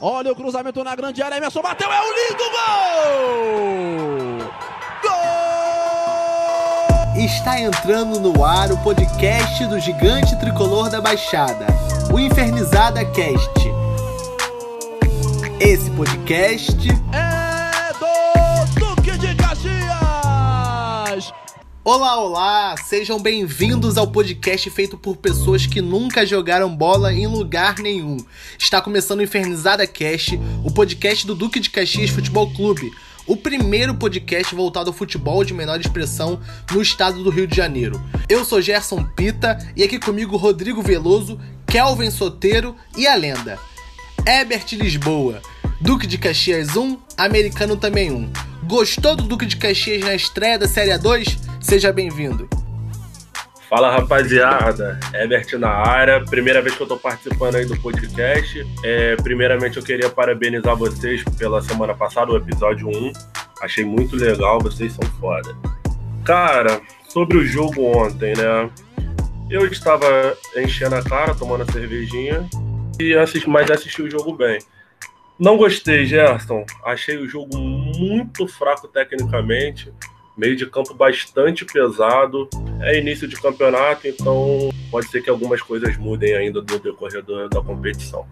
Olha o cruzamento na grande área, Emerson bateu, é um lindo gol! Gol! Está entrando no ar o podcast do gigante tricolor da Baixada, o Infernizada Cast. Esse podcast Olá, olá! Sejam bem-vindos ao podcast feito por pessoas que nunca jogaram bola em lugar nenhum. Está começando o Infernizada Cast, o podcast do Duque de Caxias Futebol Clube, o primeiro podcast voltado ao futebol de menor expressão no estado do Rio de Janeiro. Eu sou Gerson Pita e aqui comigo Rodrigo Veloso, Kelvin Soteiro e a lenda. Herbert Lisboa, Duque de Caxias 1, Americano também 1. Gostou do Duque de Caxias na estreia da Série 2? Seja bem-vindo. Fala rapaziada, Herbert na área, primeira vez que eu tô participando aí do podcast. É, primeiramente eu queria parabenizar vocês pela semana passada, o episódio 1. Achei muito legal, vocês são foda. Cara, sobre o jogo ontem, né? Eu estava enchendo a cara, tomando a cervejinha, e assisti, mas assisti o jogo bem. Não gostei, Gerson. Achei o jogo muito fraco tecnicamente meio de campo bastante pesado. É início de campeonato, então pode ser que algumas coisas mudem ainda no decorrer da, competição.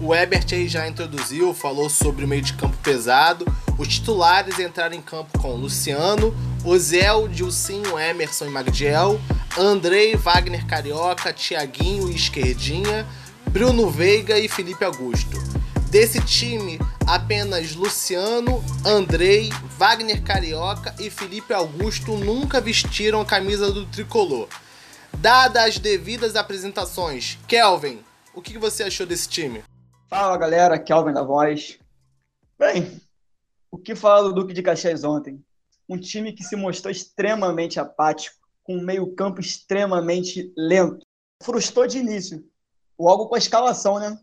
O Ebert aí já introduziu, falou sobre o meio de campo pesado. Os titulares entraram em campo com Luciano, Ozel, Dilcinho, Emerson e Magdiel, Andrei, Wagner Carioca, Tiaguinho e Esquerdinha, Bruno Veiga e Felipe Augusto. Desse time, apenas Luciano, Andrei, Wagner Carioca e Felipe Augusto nunca vestiram a camisa do tricolor. Dadas as devidas apresentações, Kelvin, o que você achou desse time? Fala galera, Kelvin da voz. Bem, o que falar do Duque de Caxias ontem? Um time que se mostrou extremamente apático, com um meio-campo extremamente lento. Frustrou de início. Logo com a escalação, né?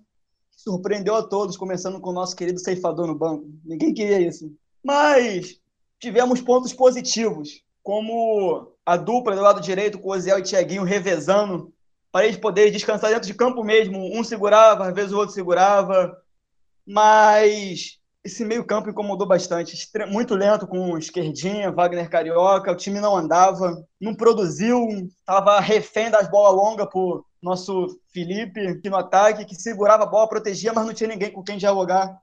Surpreendeu a todos, começando com o nosso querido ceifador no banco. Ninguém queria isso. Mas tivemos pontos positivos, como a dupla do lado direito com o Oziel e Tiaguinho revezando, para eles poderem descansar dentro de campo mesmo. Um segurava, às vezes o outro segurava. Mas esse meio-campo incomodou bastante. Muito lento com esquerdinha, Wagner Carioca. O time não andava, não produziu, estava refém das bolas longas por nosso Felipe, que no ataque, que segurava a bola, protegia, mas não tinha ninguém com quem dialogar.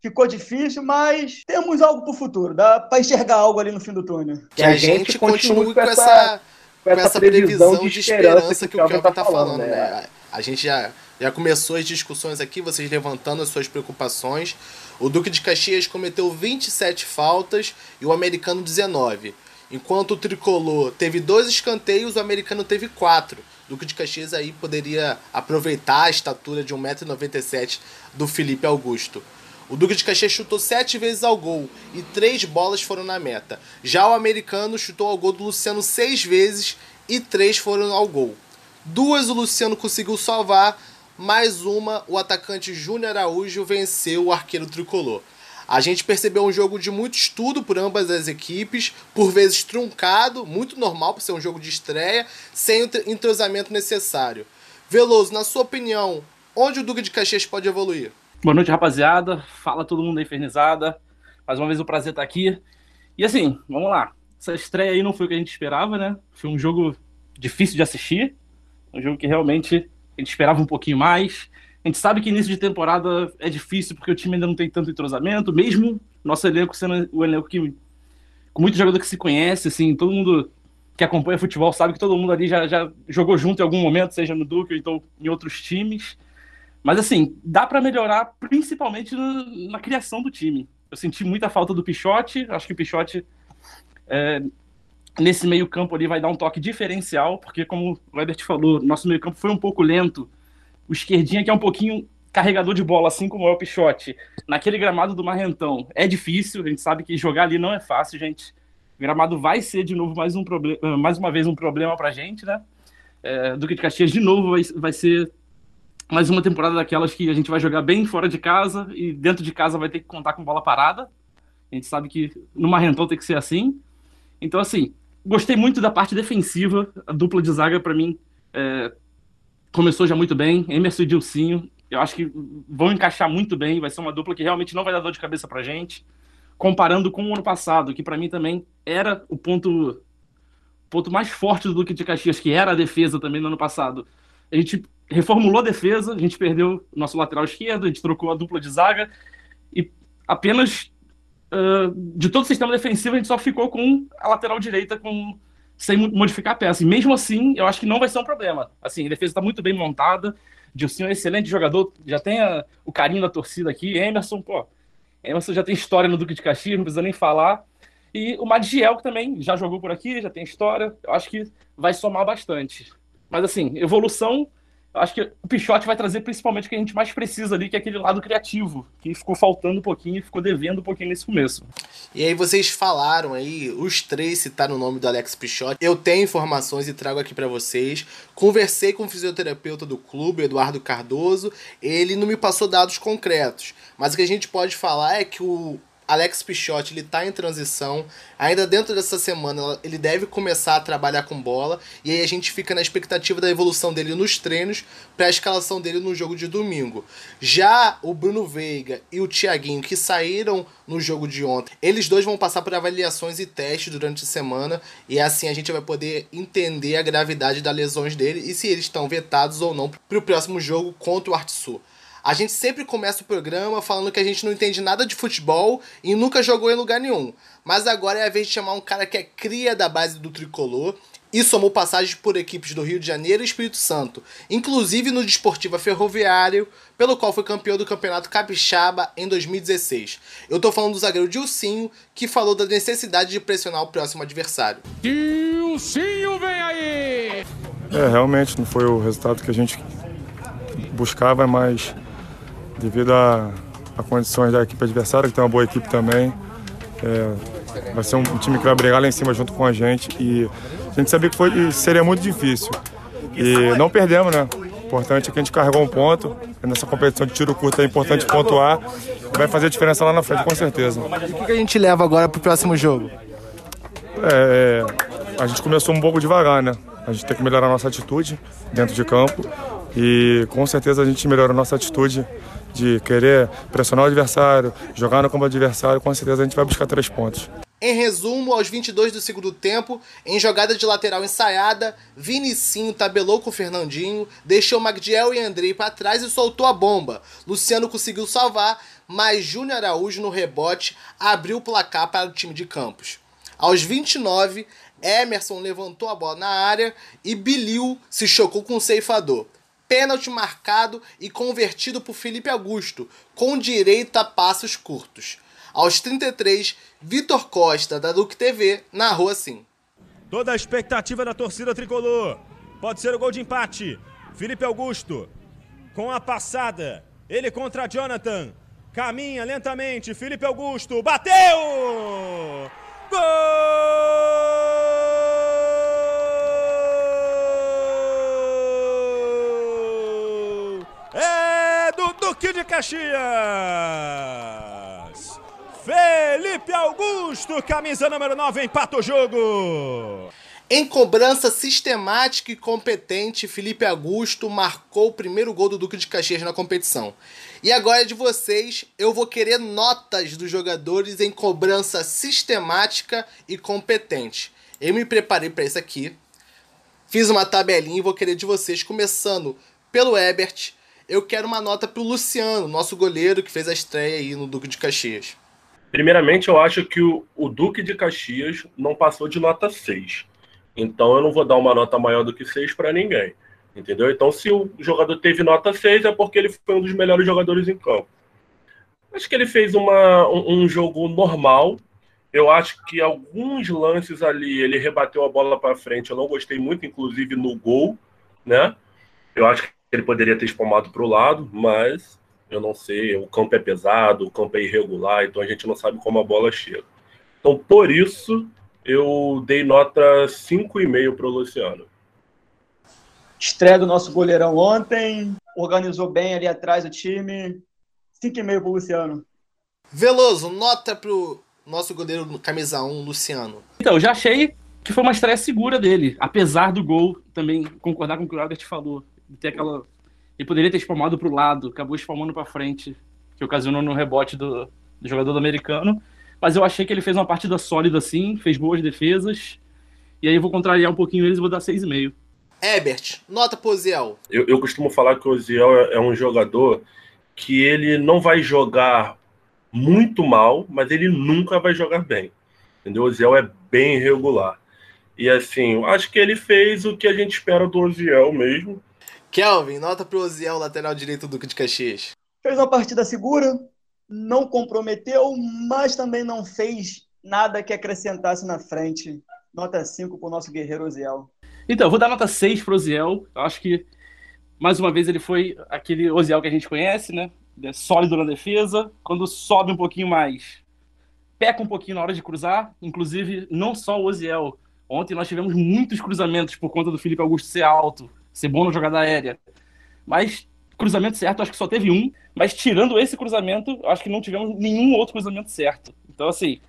Ficou difícil, mas temos algo para o futuro. Dá para enxergar algo ali no fim do túnel. Que a, gente continue com essa, com essa previsão de esperança que o Kelvin está falando, né? né? A gente já, já começou as discussões aqui, vocês levantando as suas preocupações. O Duque de Caxias cometeu 27 faltas e o americano 19. Enquanto o tricolor teve dois escanteios, o americano teve quatro. Duque de Caxias aí poderia aproveitar a estatura de 1,97m do Felipe Augusto. O Duque de Caxias chutou sete vezes ao gol e três bolas foram na meta. Já o americano chutou ao gol do Luciano seis vezes e três foram ao gol. Duas o Luciano conseguiu salvar, mais uma o atacante Júnior Araújo venceu o arqueiro tricolor. A gente percebeu um jogo de muito estudo por ambas as equipes, por vezes truncado, muito normal para ser um jogo de estreia, sem o entrosamento necessário. Veloso, na sua opinião, onde o Duque de Caxias pode evoluir? Boa noite, rapaziada. Fala todo mundo aí, infernizada. Mais uma vez um prazer estar aqui. E assim, vamos lá. Essa estreia aí não foi o que a gente esperava, né? Foi um jogo difícil de assistir. Um jogo que realmente a gente esperava um pouquinho mais. A gente sabe que início de temporada é difícil porque o time ainda não tem tanto entrosamento, mesmo nosso elenco sendo o elenco que com muito jogador que se conhece, assim, todo mundo que acompanha futebol sabe que todo mundo ali já, já jogou junto em algum momento, seja no Duque ou então em outros times. Mas assim, dá para melhorar principalmente no, na criação do time. Eu senti muita falta do Pichote, acho que o Pichote é, nesse meio campo ali vai dar um toque diferencial, porque como o Ebert falou, nosso meio campo foi um pouco lento o esquerdinha que é um pouquinho carregador de bola, assim como é o Pichote, naquele gramado do Marrentão, é difícil, a gente sabe que jogar ali não é fácil, gente. O gramado vai ser de novo mais, um problema, eh, mais uma vez um problema pra gente, né? É, Duque de Caxias de novo vai, vai ser mais uma temporada daquelas que a gente vai jogar bem fora de casa e dentro de casa vai ter que contar com bola parada. A gente sabe que no Marrentão tem que ser assim. Então, assim, gostei muito da parte defensiva. A dupla de zaga, para mim, é, começou já muito bem. Emerson e Dilcinho, Eu acho que vão encaixar muito bem, vai ser uma dupla que realmente não vai dar dor de cabeça pra gente. Comparando com o ano passado, que para mim também era o ponto ponto mais forte do Duque de Caxias, que era a defesa também no ano passado. A gente reformulou a defesa, a gente perdeu o nosso lateral esquerdo, a gente trocou a dupla de zaga e apenas uh, de todo o sistema defensivo a gente só ficou com a lateral direita com sem modificar a peça. E mesmo assim, eu acho que não vai ser um problema. Assim, a defesa está muito bem montada, Dilcinho é um excelente jogador, já tem a, o carinho da torcida aqui. Emerson, pô, Emerson já tem história no Duque de Caxias, não precisa nem falar. E o Madiel, que também já jogou por aqui, já tem história. Eu acho que vai somar bastante. Mas assim, evolução acho que o Pichote vai trazer principalmente o que a gente mais precisa ali, que é aquele lado criativo, que ficou faltando um pouquinho, ficou devendo um pouquinho nesse começo. E aí vocês falaram aí, os três citaram o nome do Alex Pichote. Eu tenho informações e trago aqui para vocês. Conversei com o fisioterapeuta do clube, Eduardo Cardoso, ele não me passou dados concretos, mas o que a gente pode falar é que o Alex Pichotti ele tá em transição. Ainda dentro dessa semana ele deve começar a trabalhar com bola e aí a gente fica na expectativa da evolução dele nos treinos para a escalação dele no jogo de domingo. Já o Bruno Veiga e o Thiaguinho que saíram no jogo de ontem, eles dois vão passar por avaliações e testes durante a semana e assim a gente vai poder entender a gravidade das lesões dele e se eles estão vetados ou não para o próximo jogo contra o Artsul. A gente sempre começa o programa falando que a gente não entende nada de futebol e nunca jogou em lugar nenhum. Mas agora é a vez de chamar um cara que é cria da base do tricolor e somou passagens por equipes do Rio de Janeiro e Espírito Santo, inclusive no Desportiva Ferroviário, pelo qual foi campeão do Campeonato Capixaba em 2016. Eu tô falando do zagueiro Dilcinho, que falou da necessidade de pressionar o próximo adversário. Dilcinho vem aí! É, realmente não foi o resultado que a gente buscava, mas devido a, a, condições da equipe adversária, que tem uma boa equipe também. É, vai ser um time que vai brigar lá em cima junto com a gente e a gente sabia que foi, seria muito difícil. E não perdemos, né? O importante é que a gente carregou um ponto. Nessa competição de tiro curto é importante pontuar. Vai fazer diferença lá na frente, com certeza. E o que a gente leva agora para o próximo jogo? É, a gente começou um pouco devagar, né? A gente tem que melhorar a nossa atitude dentro de campo. E com certeza a gente melhora a nossa atitude de querer pressionar o adversário, jogar no campo adversário, com certeza a gente vai buscar três pontos. Em resumo, aos 22 do segundo tempo, em jogada de lateral ensaiada, Vinicinho tabelou com Fernandinho, deixou Magdiel e Andrei para trás e soltou a bomba. Luciano conseguiu salvar, mas Júnior Araújo no rebote abriu o placar para o time de Campos. Aos 29, Emerson levantou a bola na área e Bilil se chocou com o ceifador pênalti marcado e convertido por Felipe Augusto, com direito a passos curtos. Aos 33, Vitor Costa, da Duque TV, narrou assim. Toda a expectativa da torcida tricolor. Pode ser o gol de empate. Felipe Augusto, com a passada. Ele contra Jonathan. Caminha lentamente. Felipe Augusto. Bateu! Gol! Duque de Caxias. Felipe Augusto, camisa número 9, empata o jogo. Em cobrança sistemática e competente, Felipe Augusto marcou o primeiro gol do Duque de Caxias na competição. E agora é de vocês, eu vou querer notas dos jogadores em cobrança sistemática e competente. Eu me preparei para isso aqui. Fiz uma tabelinha e vou querer de vocês, começando pelo Ebert, eu quero uma nota pro Luciano, nosso goleiro que fez a estreia aí no Duque de Caxias. Primeiramente, eu acho que o, o Duque de Caxias não passou de nota 6. Então eu não vou dar uma nota maior do que 6 para ninguém. Entendeu? Então, se o jogador teve nota 6, é porque ele foi um dos melhores jogadores em campo. Acho que ele fez uma, um, um jogo normal. Eu acho que alguns lances ali ele rebateu a bola para frente. Eu não gostei muito, inclusive no gol, né? Eu acho que ele poderia ter espalmado para o lado, mas eu não sei. O campo é pesado, o campo é irregular, então a gente não sabe como a bola chega. Então, por isso, eu dei nota 5,5 para o Luciano. Estreia do nosso goleirão ontem, organizou bem ali atrás o time. 5,5 para o Luciano. Veloso, nota para o nosso goleiro camisa 1, Luciano. Então, eu já achei que foi uma estreia segura dele, apesar do gol, também concordar com o que o Albert falou ter aquela. Ele poderia ter espalmado para o lado, acabou espalmando para frente, que ocasionou no rebote do, do jogador do americano. Mas eu achei que ele fez uma partida sólida assim, fez boas defesas. E aí eu vou contrariar um pouquinho eles e vou dar 6,5. Herbert, nota pro Oziel. Eu, eu costumo falar que o Oziel é, é um jogador que ele não vai jogar muito mal, mas ele nunca vai jogar bem. Entendeu? O Oziel é bem irregular. E assim, acho que ele fez o que a gente espera do Oziel mesmo. Kelvin, nota pro Oziel, lateral direito do Duque de Caxias. Fez uma partida segura, não comprometeu, mas também não fez nada que acrescentasse na frente. Nota 5 pro nosso guerreiro Oziel. Então, eu vou dar nota 6 pro Oziel. Eu acho que, mais uma vez, ele foi aquele Oziel que a gente conhece, né? Ele é sólido na defesa. Quando sobe um pouquinho mais, peca um pouquinho na hora de cruzar. Inclusive, não só o Oziel. Ontem nós tivemos muitos cruzamentos por conta do Felipe Augusto ser alto, ser bom na jogada aérea. Mas cruzamento certo, acho que só teve um. Mas tirando esse cruzamento, acho que não tivemos nenhum outro cruzamento certo. Então, assim,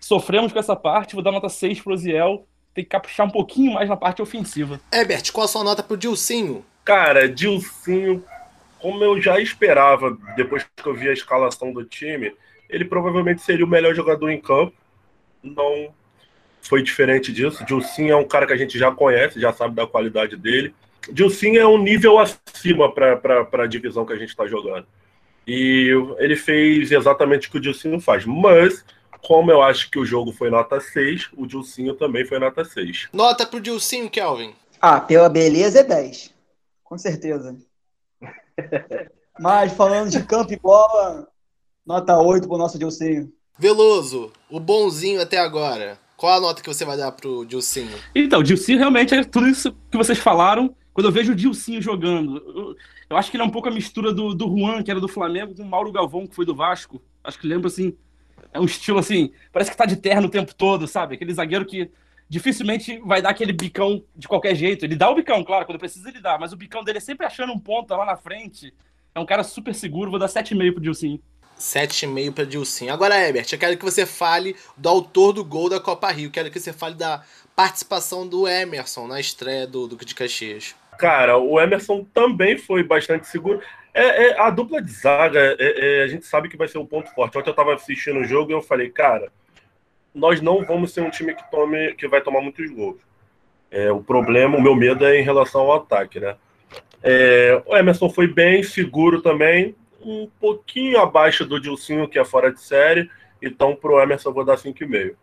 sofremos com essa parte. Vou dar nota 6 pro Oziel tem que caprichar um pouquinho mais na parte ofensiva. Herbert, qual a sua nota pro Dilcinho? Cara, Dilcinho, como eu já esperava, depois que eu vi a escalação do time, ele provavelmente seria o melhor jogador em campo. Não foi diferente disso. Dilcinho é um cara que a gente já conhece, já sabe da qualidade dele. Dilcinho é um nível acima para a divisão que a gente está jogando. E ele fez exatamente o que o Dilcinho faz. Mas como eu acho que o jogo foi nota 6, o Dilcinho também foi nota 6. Nota pro Dilcinho, Kelvin. Ah, pela beleza é 10. Com certeza. Mas falando de campo e bola, nota 8 pro nosso Dilcinho. Veloso, o bonzinho até agora. Qual a nota que você vai dar pro Dilcinho? Então, o Dilcinho realmente é tudo isso que vocês falaram. Quando eu vejo o Dilcinho jogando, eu, eu acho que ele é um pouco a mistura do, do Juan, que era do Flamengo, com o Mauro Galvão, que foi do Vasco. Acho que lembra assim, é um estilo assim, parece que tá de terno o tempo todo, sabe? Aquele zagueiro que dificilmente vai dar aquele bicão de qualquer jeito. Ele dá o bicão, claro, quando precisa ele dá, mas o bicão dele é sempre achando um ponto lá na frente. É um cara super seguro, vou dar 7,5 pro Dilcinho. 7,5 para Dilcinho. Agora, Herbert, eu quero que você fale do autor do gol da Copa Rio. Quero que você fale da participação do Emerson na estreia do Duque de Caxias. Cara, o Emerson também foi bastante seguro. É, é, a dupla de zaga, é, é, a gente sabe que vai ser um ponto forte. Ontem eu estava assistindo o jogo e eu falei, cara, nós não vamos ser um time que, tome, que vai tomar muitos gols. É, o problema, o meu medo é em relação ao ataque, né? É, o Emerson foi bem, seguro também, um pouquinho abaixo do Dilcinho, que é fora de série. Então, pro Emerson, eu vou dar 5,5.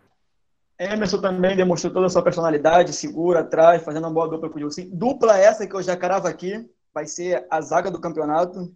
Emerson também demonstrou toda a sua personalidade, seguro atrás, fazendo uma boa dupla com o Dilcinho. Dupla essa que eu já carava aqui, vai ser a zaga do campeonato.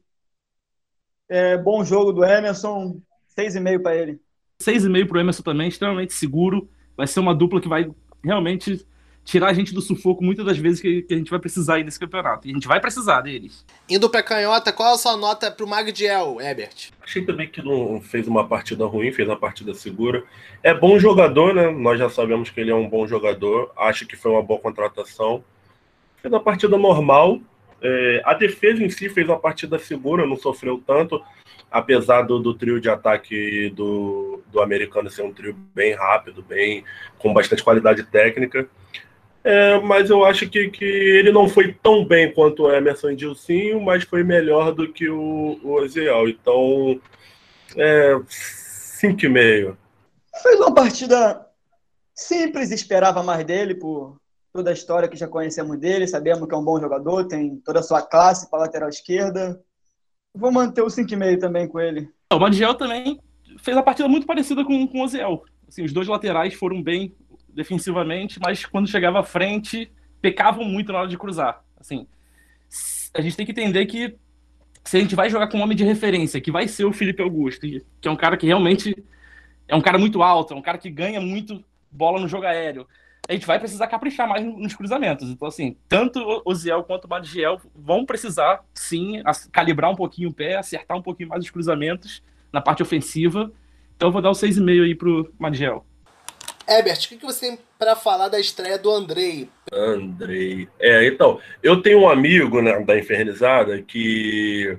É, bom jogo do Emerson, 6,5 para ele. 6,5 para o Emerson também, extremamente seguro. Vai ser uma dupla que vai realmente tirar a gente do sufoco muitas das vezes que, que a gente vai precisar aí nesse campeonato. E a gente vai precisar deles. Indo para canhota, qual a sua nota para o Magdiel, Ebert? Achei também que não fez uma partida ruim, fez uma partida segura. É bom jogador, né? Nós já sabemos que ele é um bom jogador. Acho que foi uma boa contratação. Fez uma partida normal, é, a defesa em si fez uma partida segura, não sofreu tanto, apesar do, do trio de ataque do, do americano ser um trio bem rápido, bem com bastante qualidade técnica. É, mas eu acho que, que ele não foi tão bem quanto o Emerson e Dilcinho, mas foi melhor do que o, o Oziel. Então, é, 5,5. Fez uma partida simples, esperava mais dele por toda a história que já conhecemos dele, sabemos que é um bom jogador, tem toda a sua classe para lateral esquerda. Vou manter o 5,5 também com ele. O Mandiel também fez a partida muito parecida com, com o Oziel. Assim, os dois laterais foram bem defensivamente, mas quando chegava à frente, pecavam muito na hora de cruzar. Assim, a gente tem que entender que se a gente vai jogar com um homem de referência, que vai ser o Felipe Augusto, que é um cara que realmente é um cara muito alto, é um cara que ganha muito bola no jogo aéreo a gente vai precisar caprichar mais nos cruzamentos. Então, assim, tanto o Ziel quanto o Magiel vão precisar, sim, calibrar um pouquinho o pé, acertar um pouquinho mais os cruzamentos na parte ofensiva. Então, eu vou dar o 6,5 aí pro Magiel. Herbert, o que você tem para falar da estreia do Andrei? Andrei. É, então, eu tenho um amigo né, da Infernizada que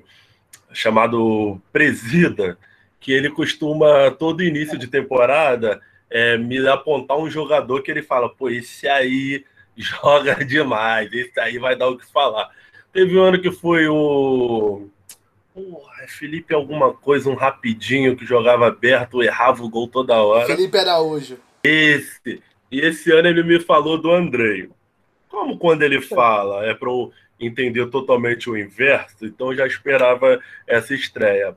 chamado Presida, que ele costuma, todo início de temporada, é, me apontar um jogador que ele fala, pô, esse aí joga demais, esse aí vai dar o que falar. Teve um ano que foi o. Porra, Felipe alguma coisa, um rapidinho que jogava aberto, errava o gol toda hora. Felipe Araújo. Esse. E esse ano ele me falou do Andrei. Como quando ele fala, é para eu entender totalmente o inverso, então eu já esperava essa estreia.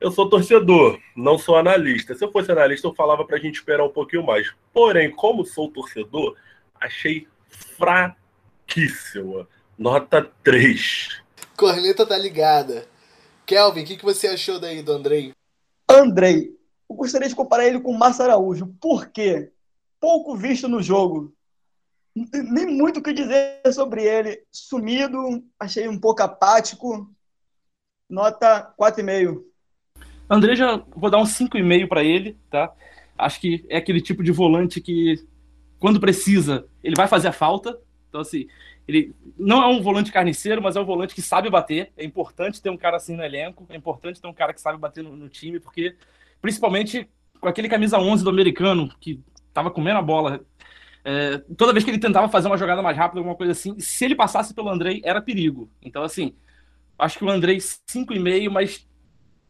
Eu sou torcedor, não sou analista. Se eu fosse analista, eu falava para a gente esperar um pouquinho mais. Porém, como sou torcedor, achei fraquíssima. Nota 3. Corneta tá ligada. Kelvin, o que, que você achou daí do Andrei? Andrei, eu gostaria de comparar ele com o Márcio Araújo. Por quê? Pouco visto no jogo. Nem muito o que dizer sobre ele. Sumido, achei um pouco apático. Nota 4,5. André já vou dar um 5,5 para ele, tá? Acho que é aquele tipo de volante que, quando precisa, ele vai fazer a falta. Então, assim, ele não é um volante carniceiro, mas é um volante que sabe bater. É importante ter um cara assim no elenco, é importante ter um cara que sabe bater no, no time, porque, principalmente com aquele camisa 11 do americano, que tava comendo a bola. É, toda vez que ele tentava fazer uma jogada mais rápida, alguma coisa assim, se ele passasse pelo Andrei, era perigo. Então, assim, acho que o Andrei 5,5, mas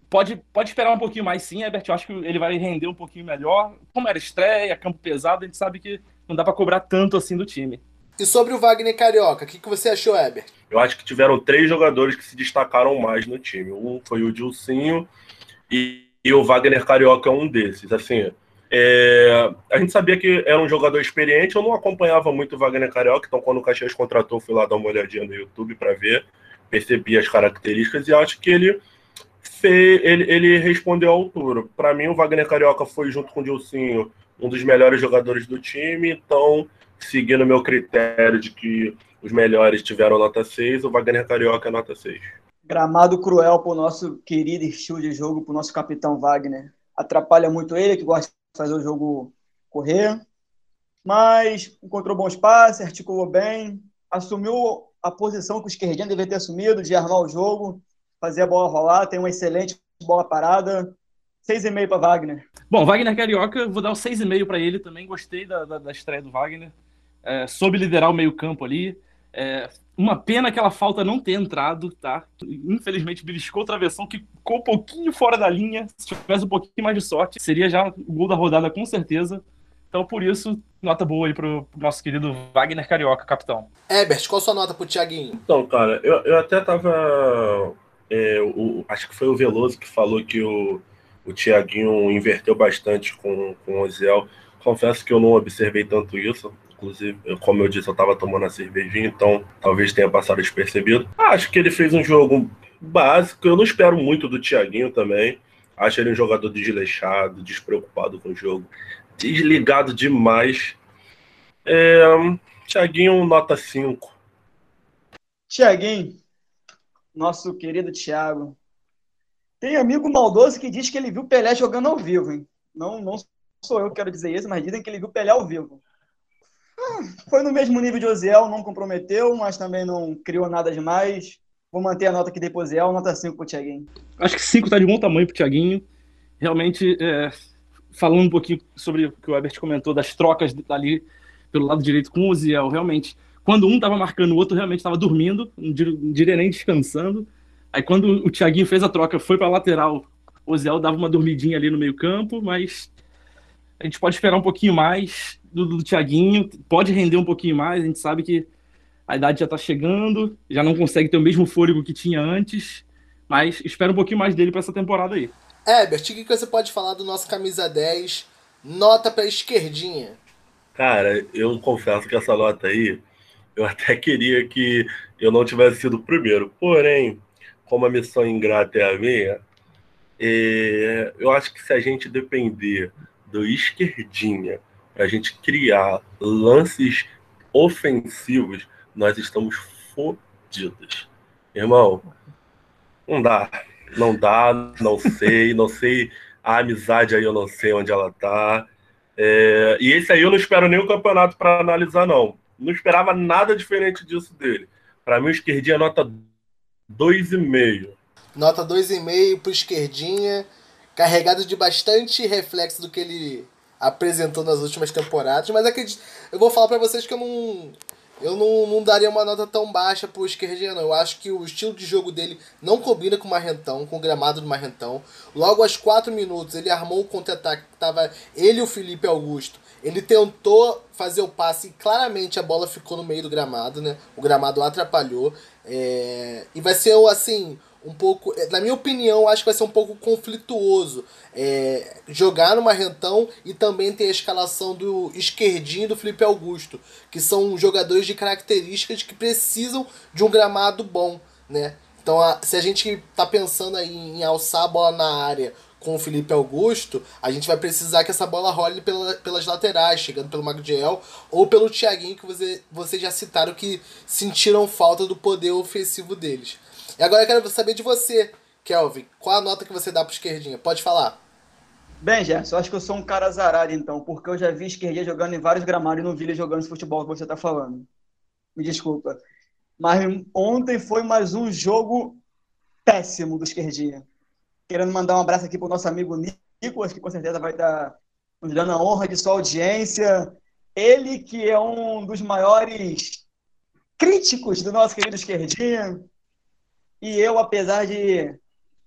pode, pode esperar um pouquinho mais sim, Herbert. Eu acho que ele vai render um pouquinho melhor. Como era estreia, campo pesado, a gente sabe que não dá para cobrar tanto assim do time. E sobre o Wagner Carioca, o que, que você achou, Herbert? Eu acho que tiveram três jogadores que se destacaram mais no time. Um foi o Dilcinho e, e o Wagner Carioca é um desses. Assim, é, a gente sabia que era um jogador experiente, eu não acompanhava muito o Wagner Carioca, então quando o Caxias contratou, fui lá dar uma olhadinha no YouTube para ver, percebi as características e acho que ele ele, ele respondeu à altura. Para mim, o Wagner Carioca foi, junto com o Dilcinho, um dos melhores jogadores do time. Então, seguindo o meu critério de que os melhores tiveram nota 6, o Wagner Carioca é nota 6. Gramado cruel para o nosso querido estilo de jogo, para o nosso capitão Wagner. Atrapalha muito ele, que gosta de fazer o jogo correr. Mas encontrou bons passes, articulou bem, assumiu a posição que o esquerdinho deveria ter assumido, de armar o jogo fazer a bola rolar, tem uma excelente bola parada. 6,5 para Wagner. Bom, Wagner Carioca, vou dar o 6,5 para ele também. Gostei da, da, da estreia do Wagner. É, soube liderar o meio-campo ali. É, uma pena aquela falta não ter entrado, tá? Infelizmente, beliscou o travessão que ficou um pouquinho fora da linha. Se tivesse um pouquinho mais de sorte, seria já o gol da rodada com certeza. Então, por isso, nota boa aí pro, pro nosso querido Wagner Carioca, capitão. Ebert, qual a sua nota pro Thiaguinho? Então, cara, eu, eu até tava é, o, acho que foi o Veloso que falou que o, o Thiaguinho inverteu bastante com, com o Oziel. Confesso que eu não observei tanto isso. Inclusive, como eu disse, eu estava tomando a cervejinha, então talvez tenha passado despercebido. Acho que ele fez um jogo básico. Eu não espero muito do Thiaguinho também. Acho ele um jogador desleixado, despreocupado com o jogo, desligado demais. É, Thiaguinho, nota 5. Thiaguinho, nosso querido Thiago. Tem amigo maldoso que diz que ele viu Pelé jogando ao vivo, hein? Não, não sou eu que quero dizer isso, mas dizem que ele viu Pelé ao vivo. Foi no mesmo nível de Oziel, não comprometeu, mas também não criou nada demais. Vou manter a nota que dei pro Oziel, nota 5 pro Thiaguinho. Acho que 5 tá de bom tamanho pro Thiaguinho. Realmente, é, falando um pouquinho sobre o que o Ebert comentou, das trocas ali pelo lado direito com o Oziel, realmente quando um estava marcando, o outro realmente estava dormindo, não diria nem descansando. Aí quando o Thiaguinho fez a troca, foi para a lateral, o Zé dava uma dormidinha ali no meio campo, mas a gente pode esperar um pouquinho mais do, do Thiaguinho, pode render um pouquinho mais, a gente sabe que a idade já está chegando, já não consegue ter o mesmo fôlego que tinha antes, mas espera um pouquinho mais dele para essa temporada aí. Herbert, o que você pode falar do nosso camisa 10, nota para esquerdinha? Cara, eu confesso que essa nota aí eu até queria que eu não tivesse sido o primeiro. Porém, como a missão ingrata é a minha, é, eu acho que se a gente depender do esquerdinha para a gente criar lances ofensivos, nós estamos fodidos. Irmão, não dá. Não dá, não sei, não sei. A amizade aí eu não sei onde ela tá. É, e esse aí eu não espero nem o campeonato para analisar, não. Não esperava nada diferente disso dele. Para mim, o esquerdinha nota 2,5. Nota 2,5 pro esquerdinha, carregado de bastante reflexo do que ele apresentou nas últimas temporadas, mas acredito, eu vou falar para vocês que eu não Eu não, não daria uma nota tão baixa pro esquerdinha, não. Eu acho que o estilo de jogo dele não combina com o Marrentão, com o gramado do Marrentão. Logo aos 4 minutos, ele armou o contra-ataque que tava ele e o Felipe Augusto. Ele tentou fazer o passe e claramente a bola ficou no meio do gramado, né? O gramado atrapalhou. É... E vai ser, assim, um pouco. Na minha opinião, acho que vai ser um pouco conflituoso. É, jogar no Marrentão e também ter a escalação do esquerdinho do Felipe Augusto, que são jogadores de características que precisam de um gramado bom, né? Então, a, se a gente tá pensando aí em alçar a bola na área com o Felipe Augusto, a gente vai precisar que essa bola role pela, pelas laterais, chegando pelo Magdiel ou pelo Thiaguinho, que você, vocês já citaram que sentiram falta do poder ofensivo deles. E agora eu quero saber de você, Kelvin. Qual a nota que você dá pro esquerdinha? Pode falar. Bem, Gerson, acho que eu sou um cara azarado, então, porque eu já vi esquerdinha jogando em vários gramados e não vi ele jogando esse futebol que você está falando. Me desculpa. Mas ontem foi mais um jogo péssimo do esquerdinha. Querendo mandar um abraço aqui pro nosso amigo Nicolas, que com certeza vai estar nos dando a honra de sua audiência. Ele que é um dos maiores críticos do nosso querido esquerdinha, e eu, apesar de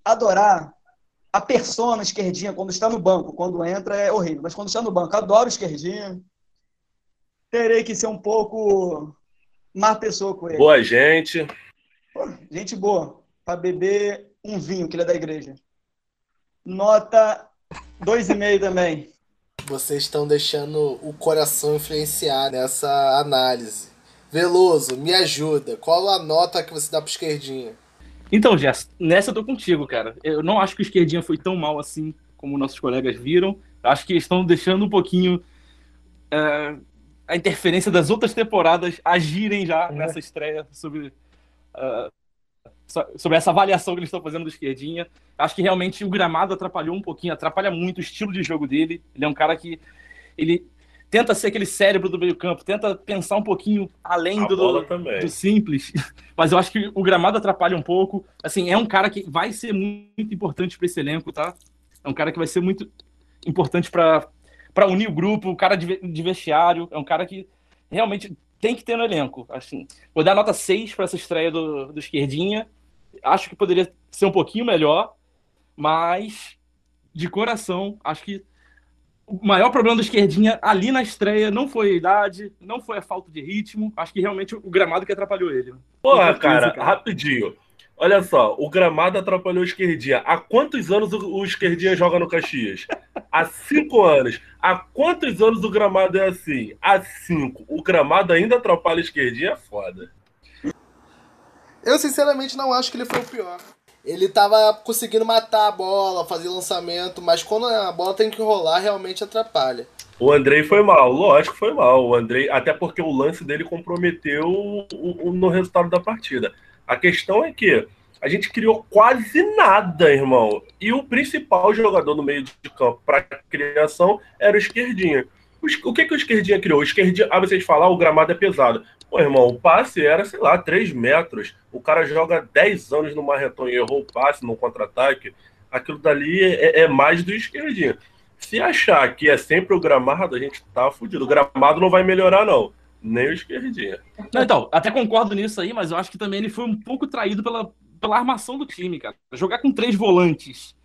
adorar a persona esquerdinha quando está no banco, quando entra é horrível, mas quando está no banco, adoro esquerdinha. Terei que ser um pouco má pessoa com ele. Boa gente. gente boa, para beber um vinho que ele é da igreja. Nota 2,5 também. Vocês estão deixando o coração influenciar nessa análise. Veloso, me ajuda. Qual a nota que você dá para esquerdinha? Então, Jess, nessa eu tô contigo, cara. Eu não acho que o esquerdinha foi tão mal assim como nossos colegas viram. Acho que estão deixando um pouquinho uh, a interferência das outras temporadas agirem já é. nessa estreia sobre, uh, sobre essa avaliação que eles estão fazendo do esquerdinha. Acho que realmente o gramado atrapalhou um pouquinho, atrapalha muito o estilo de jogo dele. Ele é um cara que ele tenta ser aquele cérebro do meio-campo, tenta pensar um pouquinho além do, do, simples. Mas eu acho que o gramado atrapalha um pouco. Assim, é um cara que vai ser muito importante para esse elenco, tá? É um cara que vai ser muito importante para para unir o grupo, o cara de, de, vestiário, é um cara que realmente tem que ter no elenco. Assim, vou dar nota 6 para essa estreia do, do Esquerdinha. Acho que poderia ser um pouquinho melhor, mas de coração, acho que o maior problema do esquerdinha ali na estreia não foi a idade, não foi a falta de ritmo. Acho que realmente o gramado que atrapalhou ele. Porra, cara, cara, rapidinho. Olha só, o gramado atrapalhou o esquerdinha. Há quantos anos o, o esquerdinha joga no Caxias? Há cinco anos. Há quantos anos o gramado é assim? Há cinco. O gramado ainda atrapalha o esquerdinha, é foda. Eu sinceramente não acho que ele foi o pior ele tava conseguindo matar a bola, fazer lançamento, mas quando a bola tem que rolar, realmente atrapalha. O Andrei foi mal, lógico foi mal. O Andrei, até porque o lance dele comprometeu o, o, no resultado da partida. A questão é que a gente criou quase nada, irmão. E o principal jogador no meio de campo para criação era o esquerdinha. O que, que o esquerdinha criou? O esquerdinha, ah, vocês falar, o gramado é pesado. Pô, irmão, o passe era, sei lá, 3 metros. O cara joga 10 anos no Marreton e errou o passe no contra-ataque. Aquilo dali é, é, mais do esquerdinho. Se achar que é sempre o gramado, a gente tá fudido. O gramado não vai melhorar, não. Nem o esquerdinho. Não, então, até concordo nisso aí, mas eu acho que também ele foi um pouco traído pela, pela armação do time, cara. Jogar com três volantes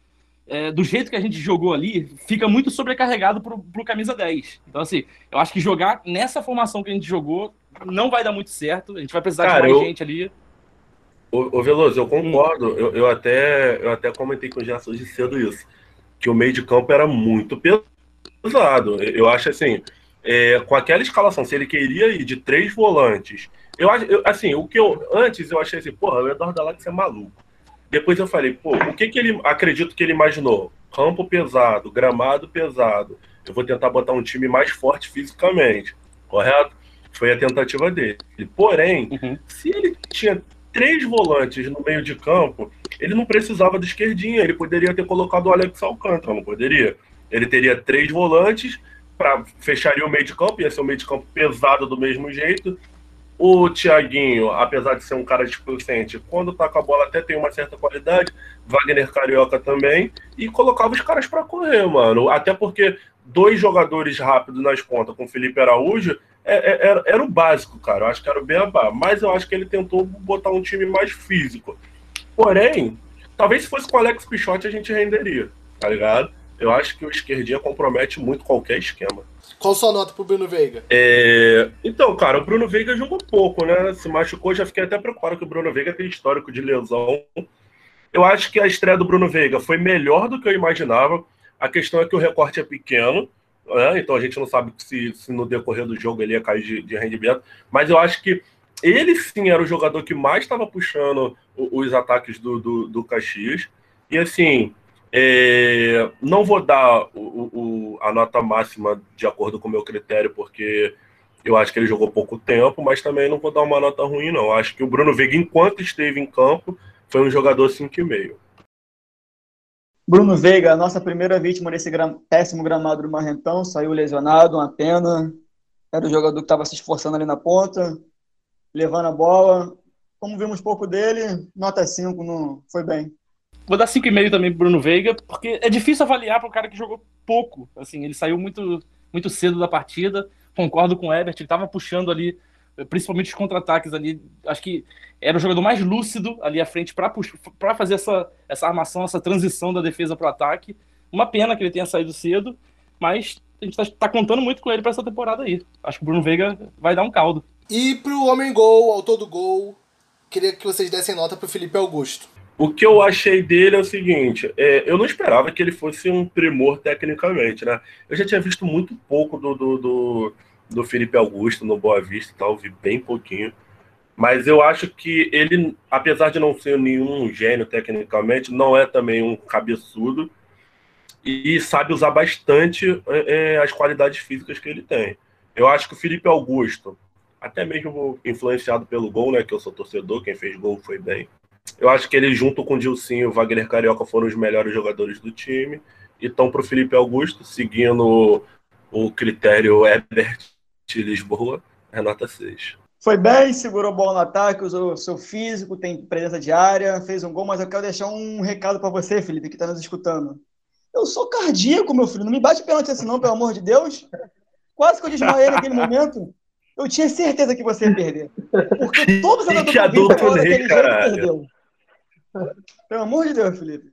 é, do jeito que a gente jogou ali, fica muito sobrecarregado pro, pro camisa 10. Então, assim, eu acho que jogar nessa formação que a gente jogou não vai dar muito certo. A gente vai precisar Cara, de mais eu... gente ali. Ô, ô Veloso, eu concordo. Hum. Eu, eu, até, eu até comentei com o Gerson de cedo isso. Que o meio de campo era muito pesado. Eu acho assim, é, com aquela escalação, se ele queria ir de três volantes. Eu acho, eu, assim, o que eu. Antes eu achei assim, porra, o Eduardo Alex é maluco. Depois eu falei, pô, o que que ele. Acredito que ele imaginou? Campo pesado, gramado pesado. Eu vou tentar botar um time mais forte fisicamente, correto? Foi a tentativa dele. Porém, uhum. se ele tinha três volantes no meio de campo, ele não precisava do esquerdinha, ele poderia ter colocado o Alex Alcântara, não poderia? Ele teria três volantes, para fecharia o meio de campo, ia ser um meio de campo pesado do mesmo jeito. O Thiaguinho, apesar de ser um cara displicente, quando tá com a bola até tem uma certa qualidade. Wagner Carioca também. E colocava os caras para correr, mano. Até porque dois jogadores rápidos nas pontas com Felipe Araújo é, é, era, era o básico, cara. Eu acho que era o beabá. Mas eu acho que ele tentou botar um time mais físico. Porém, talvez se fosse com o Alex Pichotti a gente renderia, tá ligado? Eu acho que o esquerdinha compromete muito qualquer esquema. Qual sua nota pro Bruno Veiga? É... Então, cara, o Bruno Veiga jogou pouco, né? Se machucou, já fiquei até preocupado que o Bruno Veiga tem histórico de lesão. Eu acho que a estreia do Bruno Veiga foi melhor do que eu imaginava. A questão é que o recorte é pequeno. Né? Então a gente não sabe se, se, no decorrer do jogo ele ia cair de, de, rendimento, mas eu acho que ele sim era o jogador que mais estava puxando os ataques do, do, do, Caxias. E assim, é, não vou dar o, o, a nota máxima de acordo com o meu critério, porque eu acho que ele jogou pouco tempo, mas também não vou dar uma nota ruim, não. Acho que o Bruno Veiga, enquanto esteve em campo, foi um jogador 5,5. Bruno Veiga, nossa primeira vítima nesse gram... péssimo gramado do Marrentão, saiu lesionado, uma pena. Era o jogador que estava se esforçando ali na ponta, levando a bola. Como vimos pouco dele, nota 5, não foi bem. Vou dar 5,5 também pro Bruno Veiga, porque é difícil avaliar para um cara que jogou pouco. Assim, ele saiu muito, muito cedo da partida. Concordo com o Ebert, ele estava puxando ali principalmente os contra-ataques ali. Acho que era o jogador mais lúcido ali à frente para fazer essa, essa armação, essa transição da defesa para o ataque. Uma pena que ele tenha saído cedo, mas a gente está tá contando muito com ele para essa temporada aí. Acho que o Bruno Veiga vai dar um caldo. E pro homem gol, autor do gol, queria que vocês dessem nota pro Felipe Augusto. O que eu achei dele é o seguinte: é, eu não esperava que ele fosse um primor tecnicamente, né? Eu já tinha visto muito pouco do, do, do do Felipe Augusto no Boa Vista tal, vi bem pouquinho. Mas eu acho que ele, apesar de não ser nenhum gênio tecnicamente, não é também um cabeçudo e sabe usar bastante é, é, as qualidades físicas que ele tem. Eu acho que o Felipe Augusto, até mesmo influenciado pelo gol, né, que eu sou torcedor, quem fez gol foi bem. Eu acho que ele, junto com o Dilcinho e o Wagner Carioca, foram os melhores jogadores do time. E estão para o Felipe Augusto, seguindo o critério Ebert de Lisboa é nota 6. Foi bem, segurou bola no ataque, usou seu físico, tem presença de área, fez um gol, mas eu quero deixar um recado para você, Felipe, que está nos escutando. Eu sou cardíaco, meu filho, não me bate pênalti assim não, pelo amor de Deus. Quase que eu desmaiei naquele momento. Eu tinha certeza que você ia perder. Porque todos os jogadores que daquele jeito perdeu. Pelo amor de Deus, Felipe.